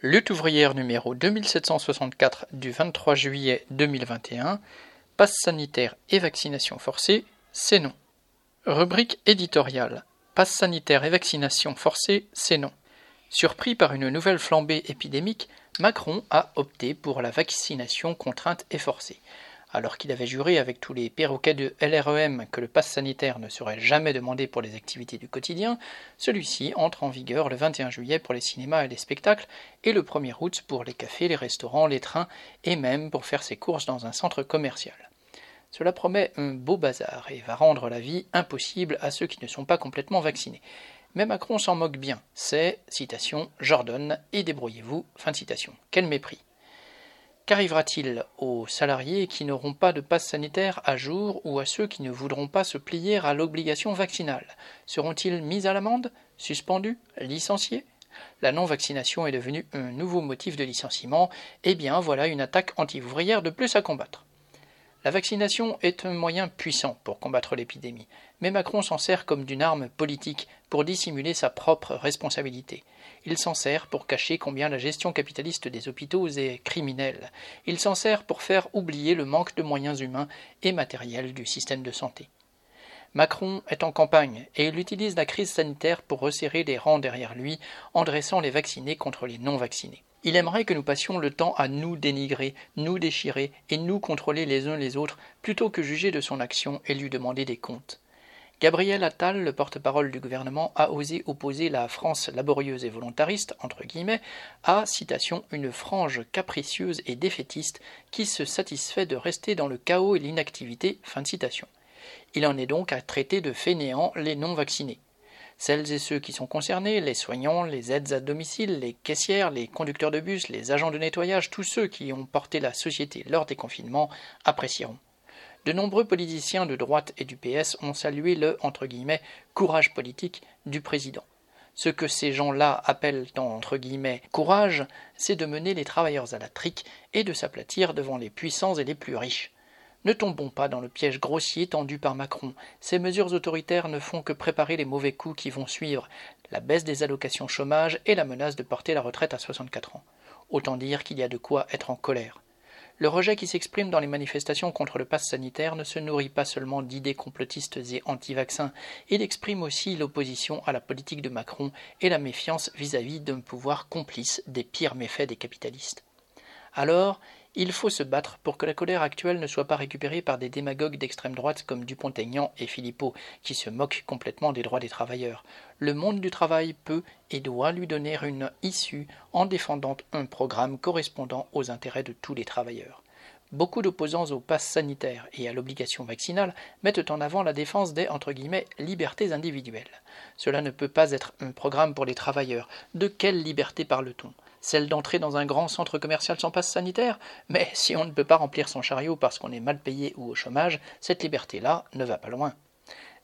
Lutte ouvrière numéro 2764 du 23 juillet 2021. Passe sanitaire et vaccination forcée, c'est non. Rubrique éditoriale. Passe sanitaire et vaccination forcée, c'est non. Surpris par une nouvelle flambée épidémique, Macron a opté pour la vaccination contrainte et forcée. Alors qu'il avait juré avec tous les perroquets de LREM que le pass sanitaire ne serait jamais demandé pour les activités du quotidien, celui-ci entre en vigueur le 21 juillet pour les cinémas et les spectacles et le 1er août pour les cafés, les restaurants, les trains et même pour faire ses courses dans un centre commercial. Cela promet un beau bazar et va rendre la vie impossible à ceux qui ne sont pas complètement vaccinés. Mais Macron s'en moque bien. C'est, citation, Jordan et débrouillez-vous, fin de citation. Quel mépris. Qu'arrivera-t-il aux salariés qui n'auront pas de passe sanitaire à jour ou à ceux qui ne voudront pas se plier à l'obligation vaccinale? Seront-ils mis à l'amende Suspendus Licenciés? La non-vaccination est devenue un nouveau motif de licenciement, eh bien voilà une attaque anti-ouvrière de plus à combattre. La vaccination est un moyen puissant pour combattre l'épidémie, mais Macron s'en sert comme d'une arme politique pour dissimuler sa propre responsabilité. Il s'en sert pour cacher combien la gestion capitaliste des hôpitaux est criminelle. Il s'en sert pour faire oublier le manque de moyens humains et matériels du système de santé. Macron est en campagne et il utilise la crise sanitaire pour resserrer les rangs derrière lui en dressant les vaccinés contre les non-vaccinés. Il aimerait que nous passions le temps à nous dénigrer, nous déchirer et nous contrôler les uns les autres, plutôt que juger de son action et lui demander des comptes. Gabriel Attal, le porte-parole du gouvernement, a osé opposer la France laborieuse et volontariste, entre guillemets, à, citation, une frange capricieuse et défaitiste qui se satisfait de rester dans le chaos et l'inactivité, fin de. Il en est donc à traiter de fainéants les non-vaccinés. Celles et ceux qui sont concernés, les soignants, les aides à domicile, les caissières, les conducteurs de bus, les agents de nettoyage, tous ceux qui ont porté la société lors des confinements apprécieront. De nombreux politiciens de droite et du PS ont salué le courage politique du président. Ce que ces gens-là appellent courage, c'est de mener les travailleurs à la trique et de s'aplatir devant les puissants et les plus riches. Ne tombons pas dans le piège grossier tendu par Macron. Ces mesures autoritaires ne font que préparer les mauvais coups qui vont suivre, la baisse des allocations chômage et la menace de porter la retraite à 64 ans. Autant dire qu'il y a de quoi être en colère. Le rejet qui s'exprime dans les manifestations contre le pass sanitaire ne se nourrit pas seulement d'idées complotistes et anti-vaccins, il exprime aussi l'opposition à la politique de Macron et la méfiance vis-à-vis d'un pouvoir complice des pires méfaits des capitalistes. Alors, il faut se battre pour que la colère actuelle ne soit pas récupérée par des démagogues d'extrême droite comme Dupont-Aignan et Philippot, qui se moquent complètement des droits des travailleurs. Le monde du travail peut et doit lui donner une issue en défendant un programme correspondant aux intérêts de tous les travailleurs. Beaucoup d'opposants au pass sanitaire et à l'obligation vaccinale mettent en avant la défense des entre guillemets, libertés individuelles. Cela ne peut pas être un programme pour les travailleurs. De quelle liberté parle-t-on? Celle d'entrer dans un grand centre commercial sans passe sanitaire, mais si on ne peut pas remplir son chariot parce qu'on est mal payé ou au chômage, cette liberté-là ne va pas loin.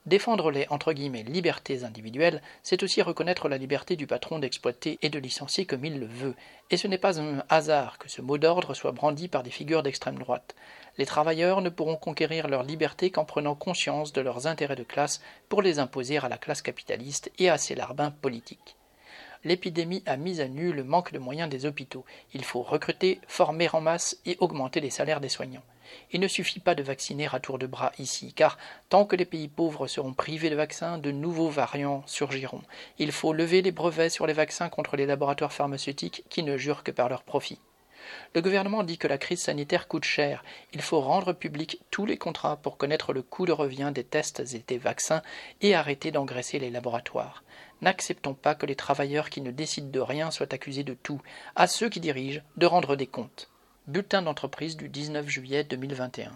Défendre les entre guillemets libertés individuelles, c'est aussi reconnaître la liberté du patron d'exploiter et de licencier comme il le veut, et ce n'est pas un hasard que ce mot d'ordre soit brandi par des figures d'extrême droite. Les travailleurs ne pourront conquérir leur liberté qu'en prenant conscience de leurs intérêts de classe pour les imposer à la classe capitaliste et à ses larbins politiques l'épidémie a mis à nu le manque de moyens des hôpitaux. Il faut recruter, former en masse et augmenter les salaires des soignants. Il ne suffit pas de vacciner à tour de bras ici, car tant que les pays pauvres seront privés de vaccins, de nouveaux variants surgiront. Il faut lever les brevets sur les vaccins contre les laboratoires pharmaceutiques qui ne jurent que par leur profit. Le gouvernement dit que la crise sanitaire coûte cher. Il faut rendre public tous les contrats pour connaître le coût de revient des tests et des vaccins et arrêter d'engraisser les laboratoires. N'acceptons pas que les travailleurs qui ne décident de rien soient accusés de tout, à ceux qui dirigent de rendre des comptes. Bulletin d'entreprise du 19 juillet 2021.